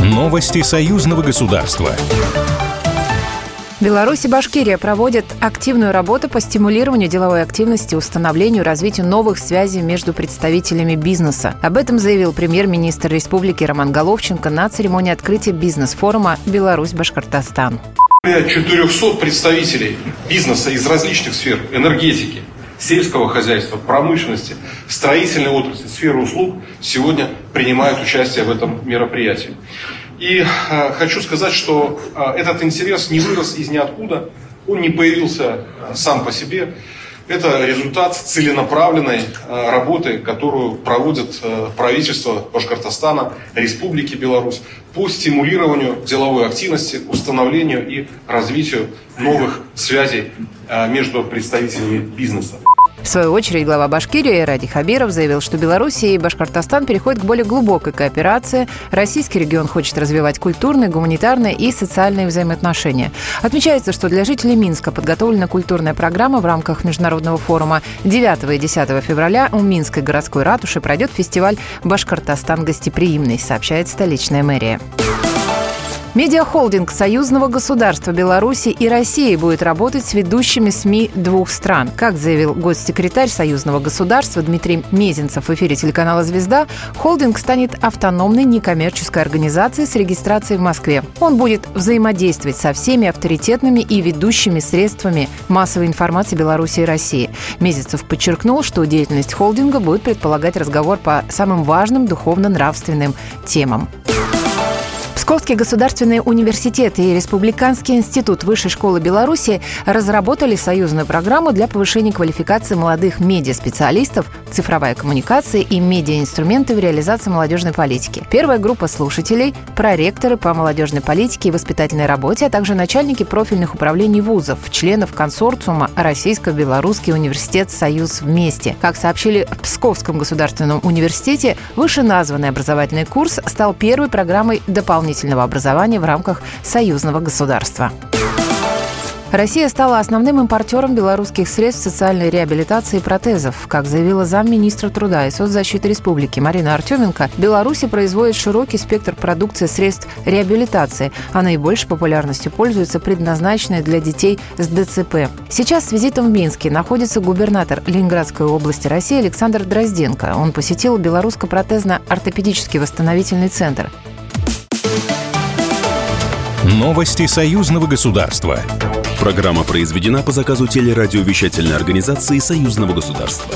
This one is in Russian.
Новости союзного государства. Беларусь и Башкирия проводят активную работу по стимулированию деловой активности, установлению и развитию новых связей между представителями бизнеса. Об этом заявил премьер-министр республики Роман Головченко на церемонии открытия бизнес-форума «Беларусь-Башкортостан». Более 400 представителей бизнеса из различных сфер энергетики, сельского хозяйства, промышленности, строительной отрасли, сферы услуг сегодня принимают участие в этом мероприятии. И э, хочу сказать, что э, этот интерес не вырос из ниоткуда, он не появился э, сам по себе. Это результат целенаправленной э, работы, которую проводит э, правительство Башкортостана, Республики Беларусь по стимулированию деловой активности, установлению и развитию новых связей э, между представителями бизнеса. В свою очередь глава Башкирии Ради Хабиров заявил, что Белоруссия и Башкортостан переходят к более глубокой кооперации. Российский регион хочет развивать культурные, гуманитарные и социальные взаимоотношения. Отмечается, что для жителей Минска подготовлена культурная программа в рамках международного форума. 9 и 10 февраля у Минской городской ратуши пройдет фестиваль «Башкортостан гостеприимный», сообщает столичная мэрия. Медиахолдинг союзного государства Беларуси и России будет работать с ведущими СМИ двух стран. Как заявил госсекретарь союзного государства Дмитрий Мезенцев в эфире телеканала «Звезда», холдинг станет автономной некоммерческой организацией с регистрацией в Москве. Он будет взаимодействовать со всеми авторитетными и ведущими средствами массовой информации Беларуси и России. Мезенцев подчеркнул, что деятельность холдинга будет предполагать разговор по самым важным духовно-нравственным темам. Московский государственный университет и Республиканский институт Высшей школы Беларуси разработали союзную программу для повышения квалификации молодых медиаспециалистов, цифровая коммуникация и медиаинструменты в реализации молодежной политики. Первая группа слушателей – проректоры по молодежной политике и воспитательной работе, а также начальники профильных управлений вузов, членов консорциума Российско-Белорусский университет «Союз вместе». Как сообщили в Псковском государственном университете, вышеназванный образовательный курс стал первой программой дополнительного дополнительного образования в рамках союзного государства. Россия стала основным импортером белорусских средств социальной реабилитации и протезов. Как заявила замминистра труда и соцзащиты республики Марина Артеменко, Беларусь производит широкий спектр продукции средств реабилитации, а наибольшей популярностью пользуется предназначенная для детей с ДЦП. Сейчас с визитом в Минске находится губернатор Ленинградской области России Александр Дрозденко. Он посетил белорусско-протезно-ортопедический восстановительный центр. Новости союзного государства. Программа произведена по заказу телерадиовещательной организации союзного государства.